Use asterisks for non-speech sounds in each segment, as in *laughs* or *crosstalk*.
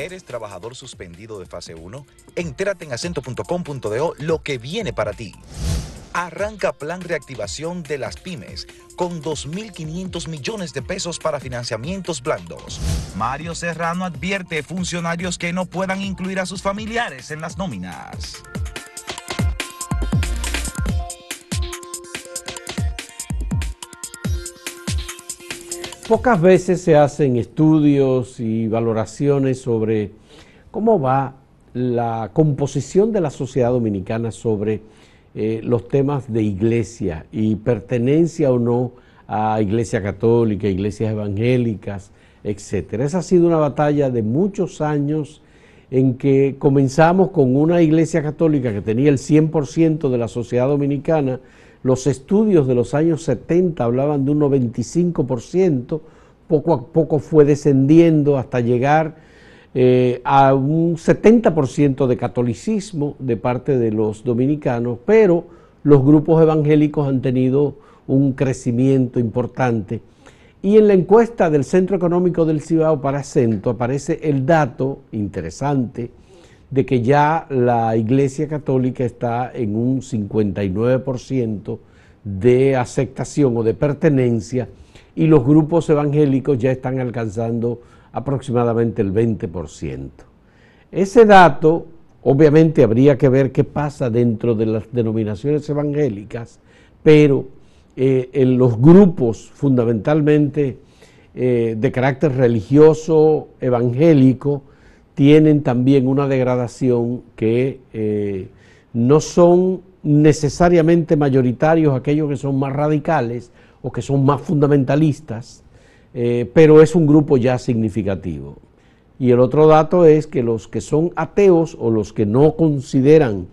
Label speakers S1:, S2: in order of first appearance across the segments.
S1: ¿Eres trabajador suspendido de fase 1? Entérate en acento.com.do lo que viene para ti. Arranca plan reactivación de las pymes con 2.500 millones de pesos para financiamientos blandos. Mario Serrano advierte funcionarios que no puedan incluir a sus familiares en las nóminas.
S2: Pocas veces se hacen estudios y valoraciones sobre cómo va la composición de la sociedad dominicana sobre eh, los temas de iglesia y pertenencia o no a iglesia católica, iglesias evangélicas, etc. Esa ha sido una batalla de muchos años en que comenzamos con una iglesia católica que tenía el 100% de la sociedad dominicana, los estudios de los años 70 hablaban de un 95%, poco a poco fue descendiendo hasta llegar eh, a un 70% de catolicismo de parte de los dominicanos, pero los grupos evangélicos han tenido un crecimiento importante. Y en la encuesta del Centro Económico del Cibao para Acento aparece el dato interesante de que ya la Iglesia Católica está en un 59% de aceptación o de pertenencia y los grupos evangélicos ya están alcanzando aproximadamente el 20%. Ese dato, obviamente habría que ver qué pasa dentro de las denominaciones evangélicas, pero eh, en los grupos fundamentalmente eh, de carácter religioso evangélico, tienen también una degradación que eh, no son necesariamente mayoritarios aquellos que son más radicales o que son más fundamentalistas, eh, pero es un grupo ya significativo. Y el otro dato es que los que son ateos o los que no consideran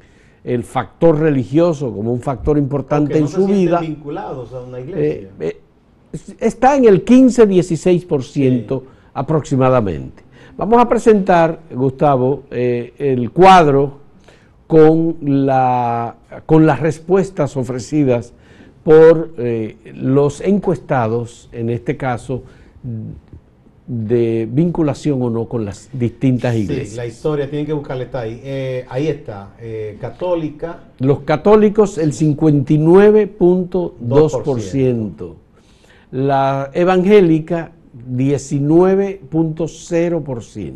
S2: el factor religioso como un factor importante en su vida,
S3: vinculados a una iglesia.
S2: Eh, está en el 15-16% aproximadamente. Vamos a presentar, Gustavo, eh, el cuadro con, la, con las respuestas ofrecidas por eh, los encuestados, en este caso, de vinculación o no con las distintas iglesias. Sí,
S3: la historia, tienen que buscarle, está ahí. Eh, ahí está, católica.
S2: Los católicos, el 59.2%. La evangélica, 19.0%.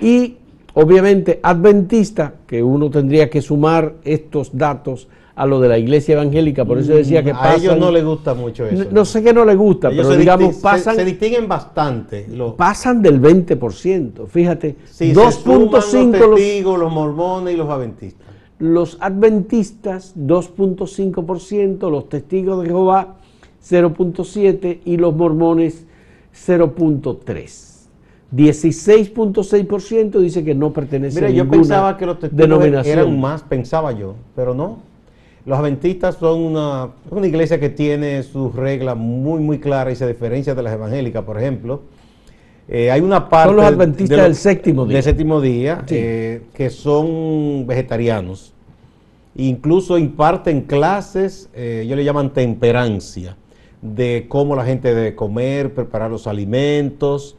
S2: Y obviamente adventista, que uno tendría que sumar estos datos a lo de la iglesia evangélica, por eso decía que
S3: pasan, A ellos no les gusta mucho eso.
S2: No, sé que no les gusta, pero digamos pasan...
S3: Se, distinguen bastante.
S2: Pasan del 20%, fíjate.
S3: 2.5 los testigos, los mormones y los adventistas.
S2: Los adventistas, 2.5%, los testigos de Jehová, 0.7% y los mormones, 0.3. 16.6% dice que no pertenece
S3: a
S2: ninguna
S3: yo pensaba que los testigos eran más, pensaba yo, pero no. Los adventistas son una, una iglesia que tiene sus reglas muy, muy claras y se diferencia de las evangélicas, por ejemplo. Eh, hay una parte...
S2: Son los adventistas del séptimo día.
S3: Del séptimo día, eh, que son vegetarianos. Incluso imparten clases, eh, ellos le llaman temperancia de cómo la gente debe comer, preparar los alimentos.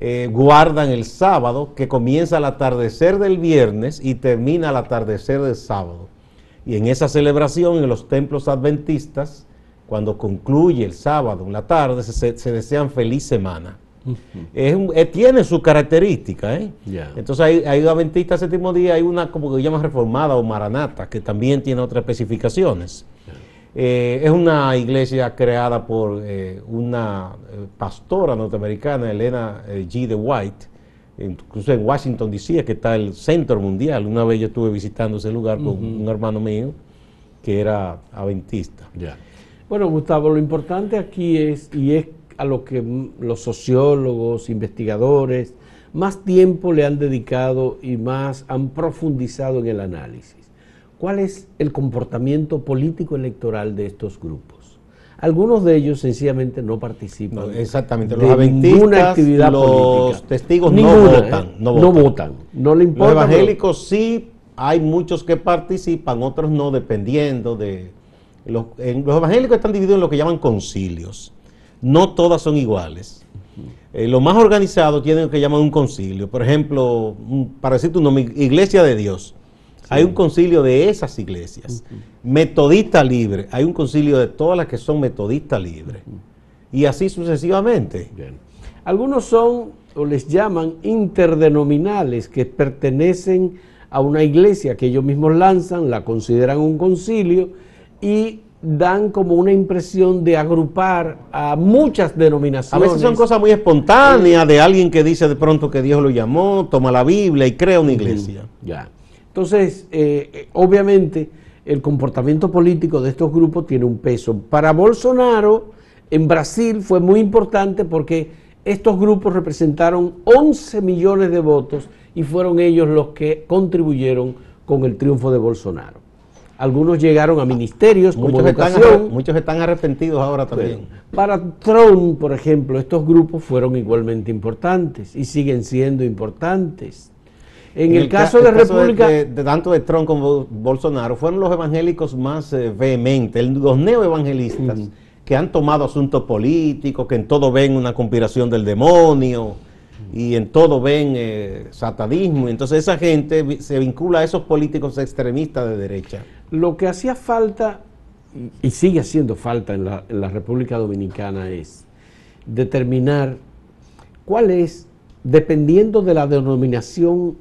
S3: Eh, guardan el sábado, que comienza al atardecer del viernes y termina al atardecer del sábado. Y en esa celebración en los templos adventistas, cuando concluye el sábado en la tarde, se, desean feliz semana. Eh, tiene su característica, ¿eh? Entonces hay, hay adventistas séptimo día, hay una como que llama reformada o maranata, que también tiene otras especificaciones. Eh, es una iglesia creada por eh, una eh, pastora norteamericana, Elena G. de White, incluso en Washington, D.C., que está el centro mundial. Una vez yo estuve visitando ese lugar con un hermano mío que era adventista.
S2: Bueno, Gustavo, lo importante aquí es, y es a lo que los sociólogos, investigadores, más tiempo le han dedicado y más han profundizado en el análisis cuál es el comportamiento político electoral de estos grupos. Algunos de ellos sencillamente no participan.
S3: exactamente, los de ninguna actividad los testigos no votan,
S2: ¿eh? no votan. No le importa.
S3: Los evangélicos sí, hay muchos que participan, otros no, dependiendo de. Los, los evangélicos están divididos en lo que llaman concilios. No todas son iguales. eh, los más organizados tienen lo que llaman un concilio. Por ejemplo, un- para decir tu nombre, Iglesia de Dios. Hay un concilio de esas iglesias. Metodista libre. Hay un concilio de todas las que son metodistas libres. Y así sucesivamente.
S2: Bien. Algunos son, o les llaman, interdenominales, que pertenecen a una iglesia que ellos mismos lanzan, la consideran un concilio y dan como una impresión de agrupar a muchas
S3: A
S2: denominaciones.
S3: veces son cosas muy espontáneas de alguien que dice de pronto que Dios lo llamó, toma la Biblia y crea una iglesia.
S2: Ya. Entonces, eh, eh, obviamente, el comportamiento político de estos grupos tiene un peso. Para Bolsonaro, en Brasil fue muy importante porque estos grupos representaron 11 millones de votos y fueron ellos los que contribuyeron con el triunfo de Bolsonaro. Algunos llegaron a ministerios como
S3: Muchos
S2: educación.
S3: muchos están arrepentidos ahora también.
S2: Para Trump, por ejemplo, estos grupos fueron igualmente importantes y siguen siendo importantes. En, el,
S3: ca-
S2: caso de
S3: el
S2: República...
S3: de, de tanto de Trump como Bolsonaro, fueron los evangélicos más eh, vehementes, los neoevangelistas, que han tomado asuntos políticos, que en todo ven una conspiración del demonio y en todo ven eh, satanismo. Entonces esa gente se vincula a esos políticos extremistas de derecha.
S2: Lo que hacía falta, y y sigue haciendo falta en la, en la República Dominicana, es determinar cuál es, dependiendo de la denominación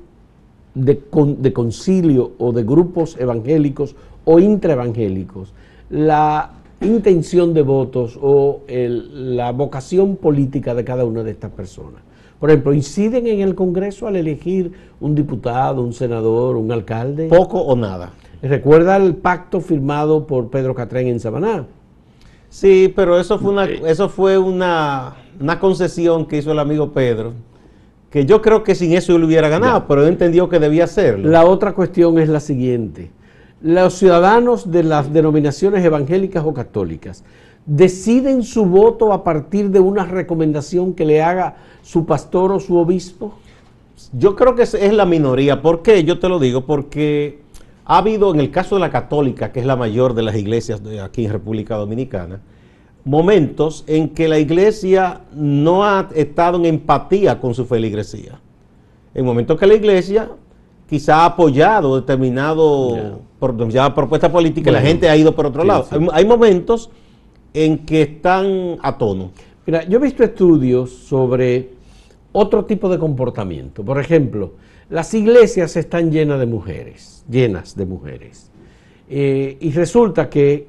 S2: de, con- de concilio o de grupos evangélicos o intraevangélicos, la intención de votos o el- la vocación política de cada una de estas personas. Por ejemplo, inciden en el Congreso al elegir un diputado, un senador, un alcalde.
S3: Poco o nada.
S2: ¿Recuerda el pacto firmado por Pedro Catrén en Samaná?
S3: Sí, pero eso fue una, eso fue una, una concesión que hizo el amigo Pedro, que yo creo que sin eso él hubiera ganado, pero él entendió que debía hacerlo.
S2: La otra cuestión es la siguiente. Los ciudadanos de las denominaciones evangélicas o católicas deciden su voto a partir de una recomendación que le haga su pastor o su obispo.
S3: Yo creo que es, es la minoría. ¿Por qué? Yo te lo digo, porque ha habido, en el caso de la católica, que es la mayor de las iglesias de aquí en República Dominicana, momentos en que la iglesia no ha estado en empatía con su feligresía. En momentos que la iglesia quizá ha apoyado determinado
S2: Ya.
S3: por, propuesta política y la gente ha ido por otro
S2: sí,
S3: lado.
S2: sí.
S3: Hay, hay momentos en que están a tono.
S2: Mira, yo he visto estudios sobre otro tipo de comportamiento. Por ejemplo, las iglesias están llenas de mujeres, llenas de mujeres. Eh, y resulta que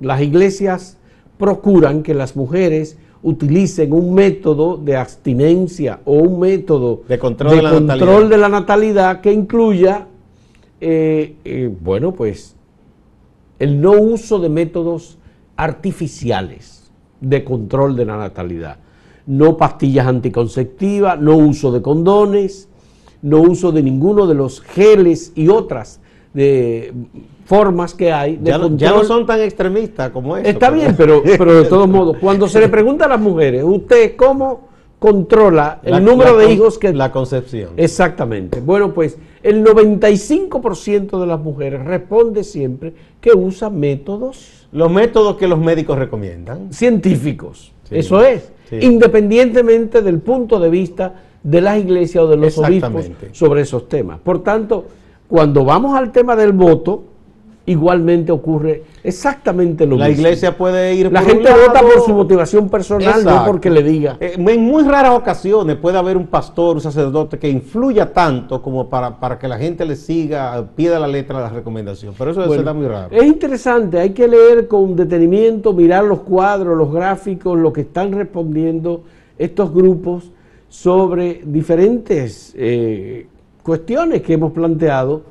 S2: las iglesias procuran que las mujeres utilicen un método de abstinencia o un método
S3: De control de la
S2: control
S3: natalidad.
S2: de la natalidad que incluya, eh, eh, bueno, pues el no uso de métodos artificiales de control de la natalidad. No pastillas anticonceptivas, no uso de condones, no uso de ninguno de los geles y otras de formas que hay de
S3: Ya no, ya no son tan extremistas como eso.
S2: Está bien, pero, *laughs* pero de todos modos, cuando se le pregunta a las mujeres, ¿usted cómo controla el
S3: La-
S2: número
S3: la
S2: de hijos que...
S3: La concepción.
S2: Exactamente. Bueno, pues el 95% de las mujeres responde siempre que usa métodos
S3: Los métodos que los médicos recomiendan.
S2: científicos.
S3: Sí.
S2: Eso es.
S3: Sí.
S2: Independientemente del punto de vista de las iglesias o de los obispos sobre esos temas. Por tanto, cuando vamos al tema del voto, igualmente ocurre exactamente lo
S3: La
S2: mismo.
S3: iglesia puede ir
S2: La
S3: por un
S2: gente vota por su motivación personal, no porque le diga.
S3: Eh, en muy raras ocasiones puede haber un pastor, un sacerdote que influya tanto como para, para que la gente le siga al pie de la letra la recomendación. Pero eso
S2: Bueno,
S3: se da muy raro.
S2: Es interesante, hay que leer con detenimiento, mirar los cuadros, los gráficos, lo que están respondiendo estos grupos sobre diferentes eh, cuestiones que hemos planteado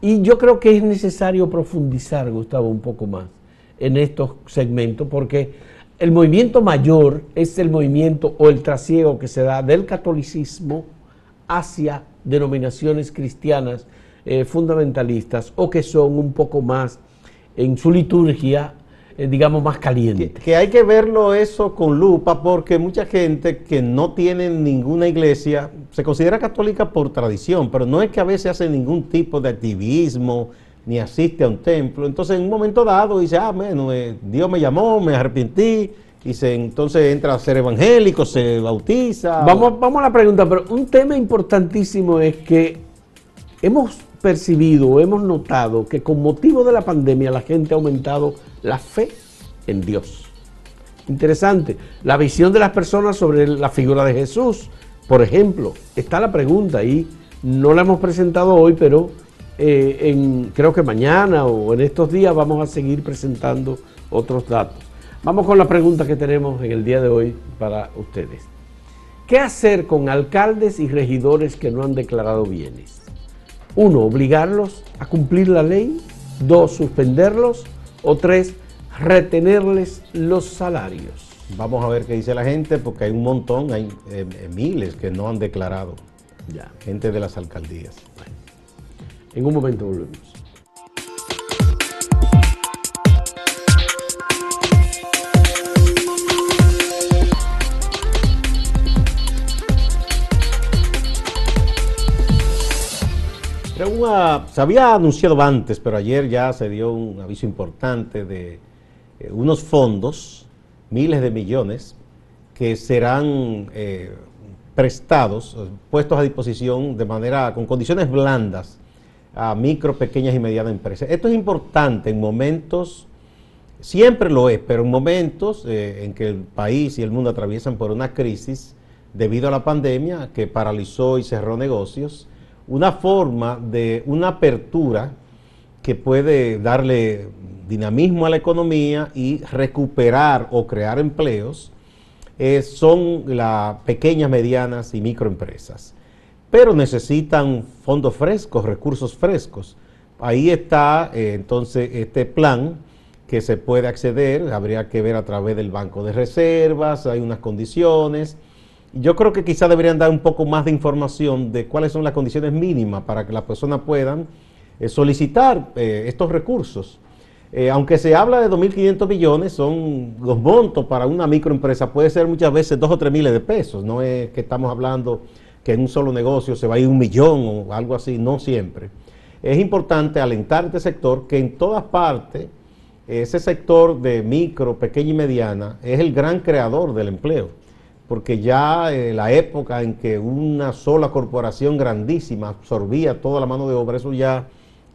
S2: y yo creo que es necesario profundizar, Gustavo, un poco más en estos segmentos porque el movimiento mayor es el movimiento o el trasiego que se da del catolicismo hacia denominaciones cristianas eh, fundamentalistas o que son un poco más en su liturgia, eh, digamos, más caliente.
S3: que hay que verlo eso con lupa porque mucha gente que no tiene ninguna iglesia se considera católica por tradición, pero no es que a veces hace ningún tipo de activismo ni asiste a un templo. Entonces en un momento dado dice, ah, bueno, eh, Dios me llamó, me arrepentí y se entonces entra a ser evangélico, se bautiza.
S2: Vamos, vamos a la pregunta, pero un tema importantísimo es que hemos percibido, hemos notado que con motivo de la pandemia la gente ha aumentado la fe en Dios. Interesante. La visión de las personas sobre la figura de Jesús, por ejemplo, está la pregunta y no la hemos presentado hoy, pero eh, creo que mañana o en estos días vamos a seguir presentando otros datos. Vamos con la pregunta que tenemos en el día de hoy para ustedes. ¿Qué hacer con alcaldes y regidores que no han declarado bienes? Uno, obligarlos a cumplir la ley. Dos, suspenderlos. O tres, retenerles los salarios.
S3: Vamos a ver qué dice la gente, porque hay un montón, hay eh, eh, miles que no han declarado.
S2: Ya.
S3: Gente de las alcaldías.
S2: En un momento volvemos.
S3: se había anunciado antes, pero ayer ya se dio un aviso importante de eh, unos fondos, miles de millones, que serán eh, prestados, puestos a disposición de manera, con condiciones blandas a micro, pequeñas y medianas empresas. Esto es importante en momentos, siempre lo es, pero en momentos eh, en que el país y el mundo atraviesan por una crisis debido a la pandemia que paralizó y cerró negocios, una forma de una apertura que puede darle dinamismo a la economía y recuperar o crear empleos eh, son las pequeñas, medianas y microempresas. Pero necesitan fondos frescos, recursos frescos. Ahí está eh, entonces este plan que se puede acceder, habría que ver a través del Banco de Reservas, hay unas condiciones yo creo que quizá deberían dar un poco más de información de cuáles son las condiciones mínimas para que las personas puedan solicitar eh, estos recursos. Eh, aunque se habla de 2.500 millones, son los montos para una microempresa, puede ser muchas veces dos o tres miles de pesos. No es que estamos hablando que en un solo negocio se va a ir un millón o algo así, no siempre. Es importante alentar este sector que en todas partes, ese sector de micro, pequeña y mediana, es el gran creador del empleo porque ya en la época en que una sola corporación grandísima absorbía toda la mano de obra, eso ya,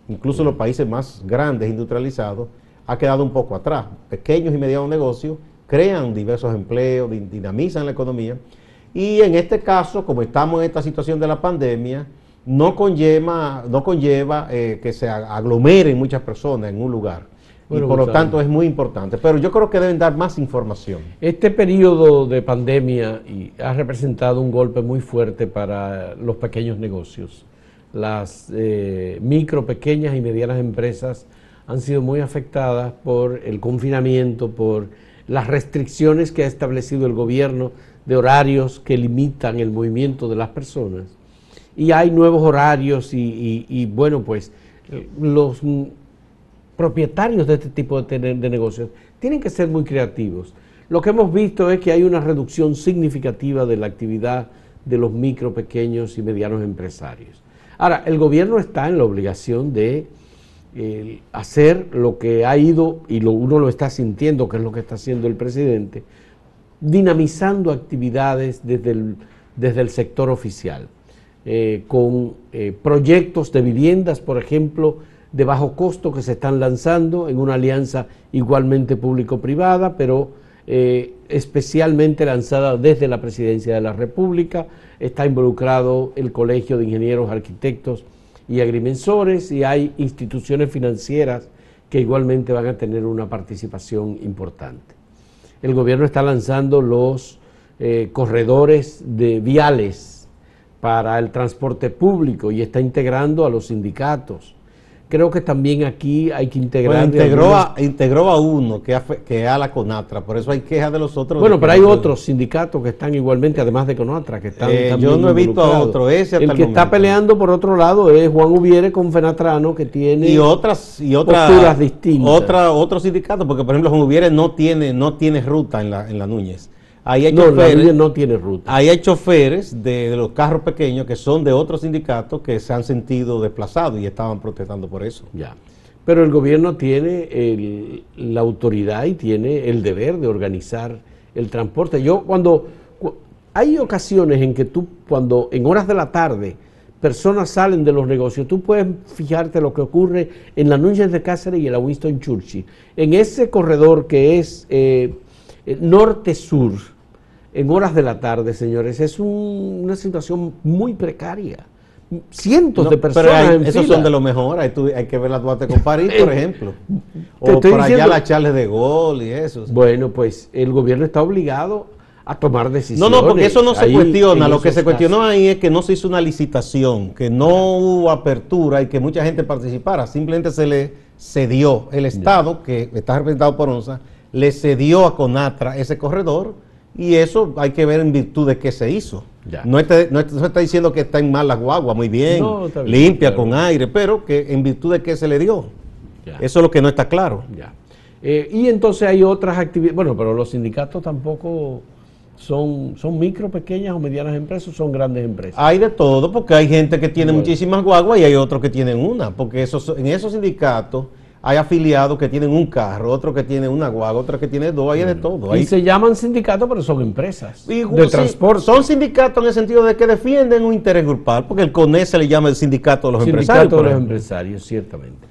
S3: incluso en los países más grandes, industrializados, ha quedado un poco atrás. Pequeños y medianos negocios crean diversos empleos, dinamizan la economía. Y en este caso, como estamos en esta situación de la pandemia, no conlleva, no conlleva eh, que se aglomeren muchas personas en un lugar y por lo tanto es muy importante. Pero yo creo que deben dar más información.
S2: Este periodo de pandemia ha representado un golpe muy fuerte para los pequeños negocios. Las eh, micro, pequeñas y medianas empresas han sido muy afectadas por el confinamiento, por las restricciones que ha establecido el gobierno de horarios que limitan el movimiento de las personas. Y hay nuevos horarios y bueno, pues los propietarios de este tipo de, negocios tienen que ser muy creativos. Lo que hemos visto es que hay una reducción significativa de la actividad de los micro, pequeños y medianos empresarios. Ahora, el gobierno está en la obligación de eh, hacer lo que ha ido, y lo, uno lo está sintiendo, que es lo que está haciendo el presidente, dinamizando actividades desde el, desde el sector oficial, eh, con eh, proyectos de viviendas, por ejemplo, de bajo costo que se están lanzando en una alianza igualmente público-privada, pero eh, especialmente lanzada desde la Presidencia de la República. Está involucrado el Colegio de Ingenieros, Arquitectos y Agrimensores y hay instituciones financieras que igualmente van a tener una participación importante. El gobierno está lanzando los eh, corredores de viales para el transporte público y está integrando a los sindicatos creo que también aquí hay que integrar.
S3: integró, a, integró a uno que, que a la CONATRA, por eso hay quejas de los otros.
S2: Bueno, pero hay otros sindicatos que están igualmente, además de CONATRA, que están.
S3: Eh, yo no he visto a otro, ese
S2: El que está peleando por otro lado es Juan Ubiere con Fenatrano, que tiene
S3: y otras, y otras posturas distintas. Otra, otro sindicato, porque por ejemplo Juan Ubiere no tiene, no tiene ruta en la, en la Núñez.
S2: Ahí hay no, choferes, no tiene ruta.
S3: Ahí hay choferes de, los carros pequeños que son de otros sindicatos que se han sentido desplazados y estaban protestando por eso.
S2: Ya. Pero el gobierno tiene la autoridad y tiene el deber de organizar el transporte. Yo cuando, hay ocasiones en que tú, cuando en horas de la tarde, personas salen de los negocios, tú puedes fijarte lo que ocurre en la Núñez de Cáceres y en la Winston Churchill. En ese corredor que es eh, eh, norte-sur, en horas de la tarde, señores, es una situación muy precaria. Cientos de personas.
S3: esos son de lo mejor. Hay, que ver la Duarte con París, por ejemplo. O por allá la Charles de Gaulle y eso.
S2: Bueno, pues el gobierno está obligado a tomar decisiones.
S3: No, no, porque eso no se cuestiona. Lo que se cuestionó ahí es que no se hizo una licitación, que no hubo apertura y que mucha gente participara. Simplemente se le cedió. El Estado, que está representado por ONSA, le cedió a Conatra ese corredor y eso hay que ver en virtud de qué se hizo. No, está, no, está, diciendo que está en mal la guagua, muy bien, limpia, con aire, pero que en virtud de qué se le dio. Eso es lo que no está claro.
S2: Eh, y entonces hay otras actividades, bueno, pero los sindicatos tampoco son, son micro, pequeñas o medianas empresas, son grandes empresas.
S3: Hay de todo, porque hay gente que tiene muchísimas guaguas y hay otros que tienen una, porque esos, en esos sindicatos hay afiliados que tienen un carro, otros que tienen una guagua, otros que tienen dos, hay de todo.
S2: Y se llaman sindicatos, pero son empresas de transporte.
S3: Son sindicatos en el sentido de que defienden un interés grupal, porque el CONE se le llama el sindicato de los empresarios.
S2: Sindicato de los empresarios, ciertamente.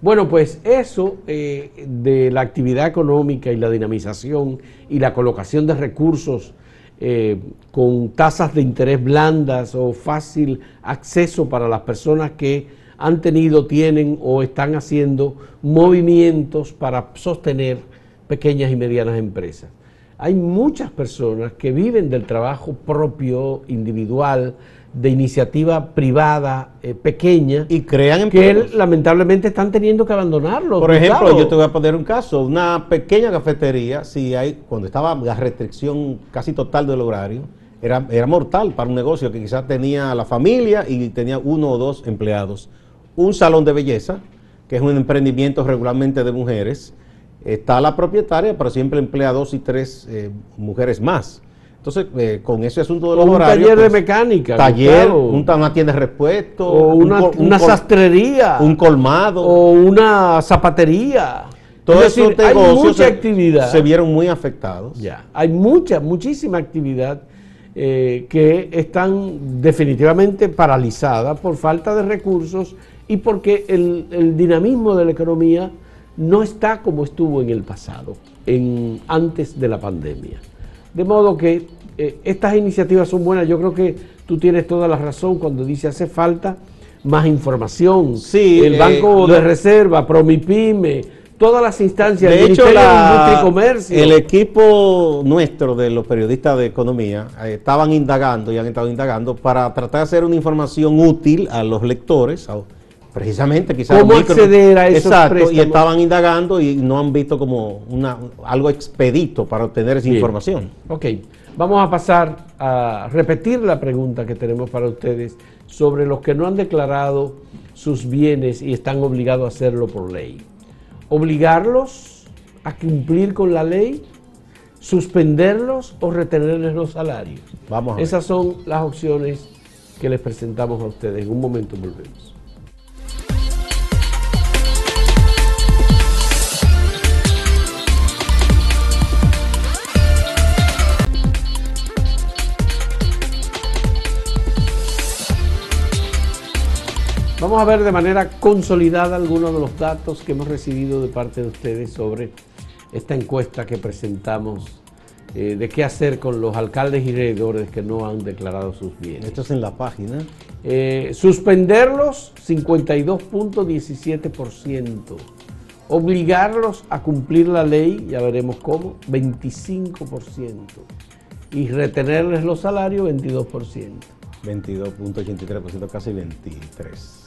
S2: Bueno, pues eso eh, de la actividad económica y la dinamización y la colocación de recursos eh, con tasas de interés blandas o fácil acceso para las personas que han tenido, tienen o están haciendo movimientos para sostener pequeñas y medianas empresas. Hay muchas personas que viven del trabajo propio, individual, de iniciativa privada eh, pequeña
S3: y crean
S2: que lamentablemente están teniendo que abandonarlo.
S3: Por ejemplo, yo te voy a poner un caso, una pequeña cafetería, si hay cuando estaba la restricción casi total del horario, era, era mortal para un negocio que quizás tenía la familia y tenía uno o dos empleados un salón de belleza, que es un emprendimiento regularmente de mujeres. Está la propietaria, pero siempre emplea dos y tres eh, mujeres más. Entonces, eh, con ese asunto de los
S2: un taller de pues, mecánica.
S3: Taller, una tienda de repuesto.
S2: O una, sastrería.
S3: Un colmado.
S2: O una zapatería.
S3: Todos esos negocios actividad. se vieron muy afectados.
S2: Ya, hay mucha, muchísima actividad eh, que están definitivamente paralizadas por falta de recursos y porque el, dinamismo de la economía no está como estuvo en el pasado, en, antes de la pandemia. De modo que eh, estas iniciativas son buenas. Yo creo que tú tienes toda la razón cuando dice hace falta más información.
S3: Sí,
S2: el Banco eh, de Reserva, Promipyme, todas las instancias,
S3: de hecho, la, Comercio. El equipo nuestro de los periodistas de economía eh, estaban indagando y han estado indagando para tratar de hacer una información útil a los lectores, precisamente quizás
S2: cómo acceder a esos
S3: exacto y estaban indagando y no han visto como una algo expedito para obtener esa información.
S2: Ok vamos a pasar a repetir la pregunta que tenemos para ustedes sobre los que no han declarado sus bienes y están obligados a hacerlo por ley. Obligarlos a cumplir con la ley suspenderlos o retenerles los salarios
S3: vamos
S2: esas son las opciones que les presentamos a ustedes. En un momento volvemos Vamos a ver de manera consolidada algunos de los datos que hemos recibido de parte de ustedes sobre esta encuesta que presentamos eh, de qué hacer con los alcaldes y regidores que no han declarado sus bienes.
S3: Esto es en la página.
S2: Eh, suspenderlos, 52.17%. Obligarlos a cumplir la ley, ya veremos cómo, 25%. Y retenerles los salarios, 22%.
S3: 22.83%, casi 23%.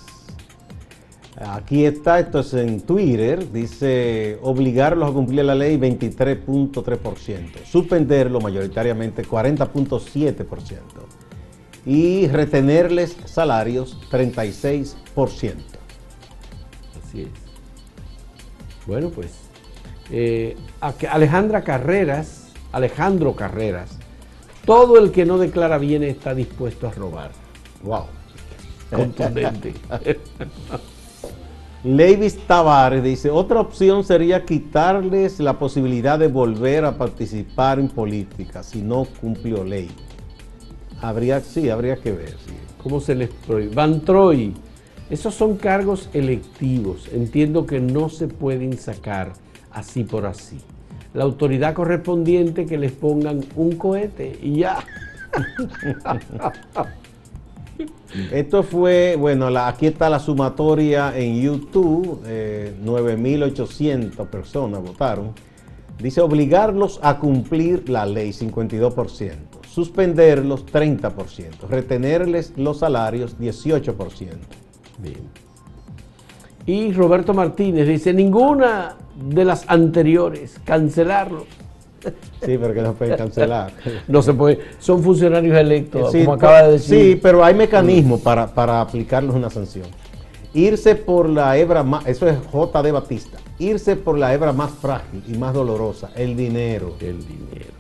S3: Aquí está, esto es en Twitter, dice obligarlos a cumplir la ley 23.3%, suspenderlo mayoritariamente 40.7% y retenerles salarios 36%.
S2: Así es. Bueno, pues eh, Alejandra Carreras, Alejandro Carreras, todo el que no declara bien está dispuesto a robar.
S3: Wow.
S2: Contundente. *laughs*
S3: Levis Tavares dice, otra opción sería quitarles la posibilidad de volver a participar en política si no cumplió ley. Habría, sí, habría que ver.
S2: ¿Cómo se les prohíbe? Van Troy, esos son cargos electivos. Entiendo que no se pueden sacar así por así. La autoridad correspondiente que les pongan un cohete y ya. *laughs*
S3: Esto fue, bueno, aquí está la sumatoria en YouTube, 9.800 eh, personas votaron. Dice obligarlos a cumplir la ley, 52%, suspenderlos, 30%, retenerles los salarios, 18%.
S2: Bien. Y Roberto Martínez dice, ninguna de las anteriores, cancelarlos.
S3: Sí, pero que no pueden cancelar. *laughs*
S2: no se puede, son funcionarios electos, como acaba de decir.
S3: Sí, pero hay mecanismos para, para aplicarles una sanción. Irse por la hebra más, eso es J. de Batista, irse por la hebra más frágil y más dolorosa, el dinero.
S2: El dinero.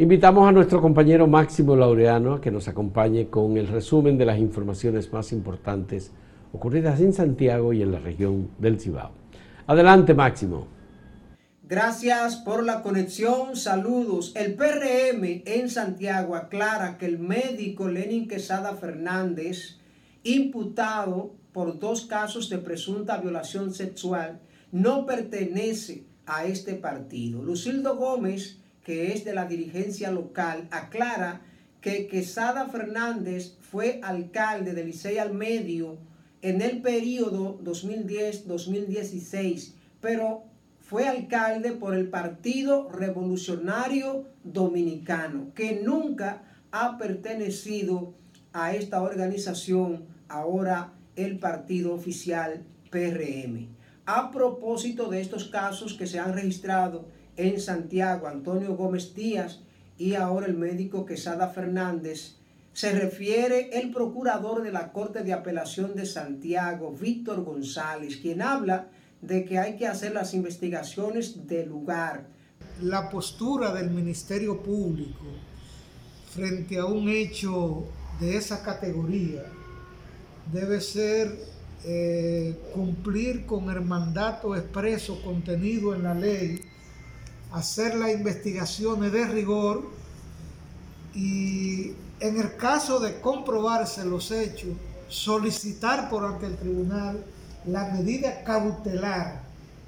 S2: Invitamos a nuestro compañero Máximo Laureano a que nos acompañe con el resumen de las informaciones más importantes ocurridas en Santiago y en la región del Cibao. Adelante, Máximo.
S4: Gracias por la conexión, saludos. El PRM en Santiago aclara que el médico Lenin Quesada Fernández, imputado por dos casos de presunta violación sexual, no pertenece a este partido. Lucildo Gómez, que es de la dirigencia local, aclara que Quesada Fernández fue alcalde de Licey al Medio en el periodo 2010-2016, pero fue alcalde por el Partido Revolucionario Dominicano, que nunca ha pertenecido a esta organización, ahora el partido oficial PRM. A propósito de estos casos que se han registrado en Santiago, Antonio Gómez Díaz y ahora el médico Quesada Fernández, se refiere el procurador de la Corte de Apelación de Santiago, Víctor González, quien habla de que hay que hacer las investigaciones de lugar.
S5: La postura del Ministerio Público frente a un hecho de esa categoría debe ser eh, cumplir con el mandato expreso contenido en la ley, hacer las investigaciones de rigor y en el caso de comprobarse los hechos, solicitar por ante el tribunal la medida cautelar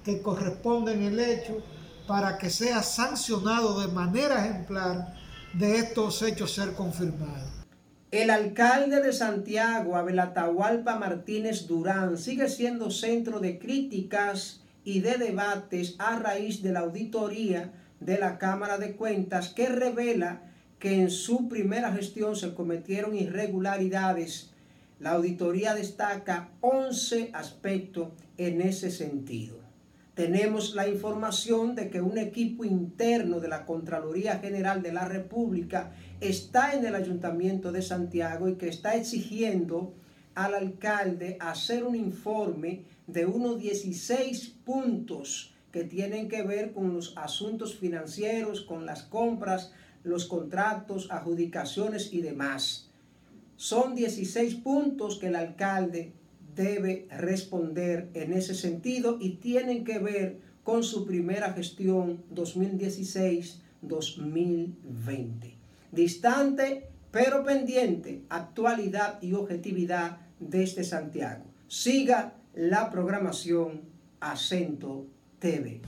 S5: que corresponde en el hecho para que sea sancionado de manera ejemplar de estos hechos ser confirmados.
S4: El alcalde de Santiago, Abel Atahualpa Martínez Durán, sigue siendo centro de críticas y de debates a raíz de la auditoría de la Cámara de Cuentas que revela que en su primera gestión se cometieron irregularidades la auditoría destaca 11 aspectos en ese sentido. Tenemos la información de que un equipo interno de la Contraloría General de la República está en el Ayuntamiento de Santiago y que está exigiendo al alcalde hacer un informe de unos 16 puntos que tienen que ver con los asuntos financieros, con las compras, los contratos, adjudicaciones y demás. Son 16 puntos que el alcalde debe responder en ese sentido y tienen que ver con su primera gestión 2016-2020. Distante pero pendiente, actualidad y objetividad de este Santiago. Siga la programación Acento TV.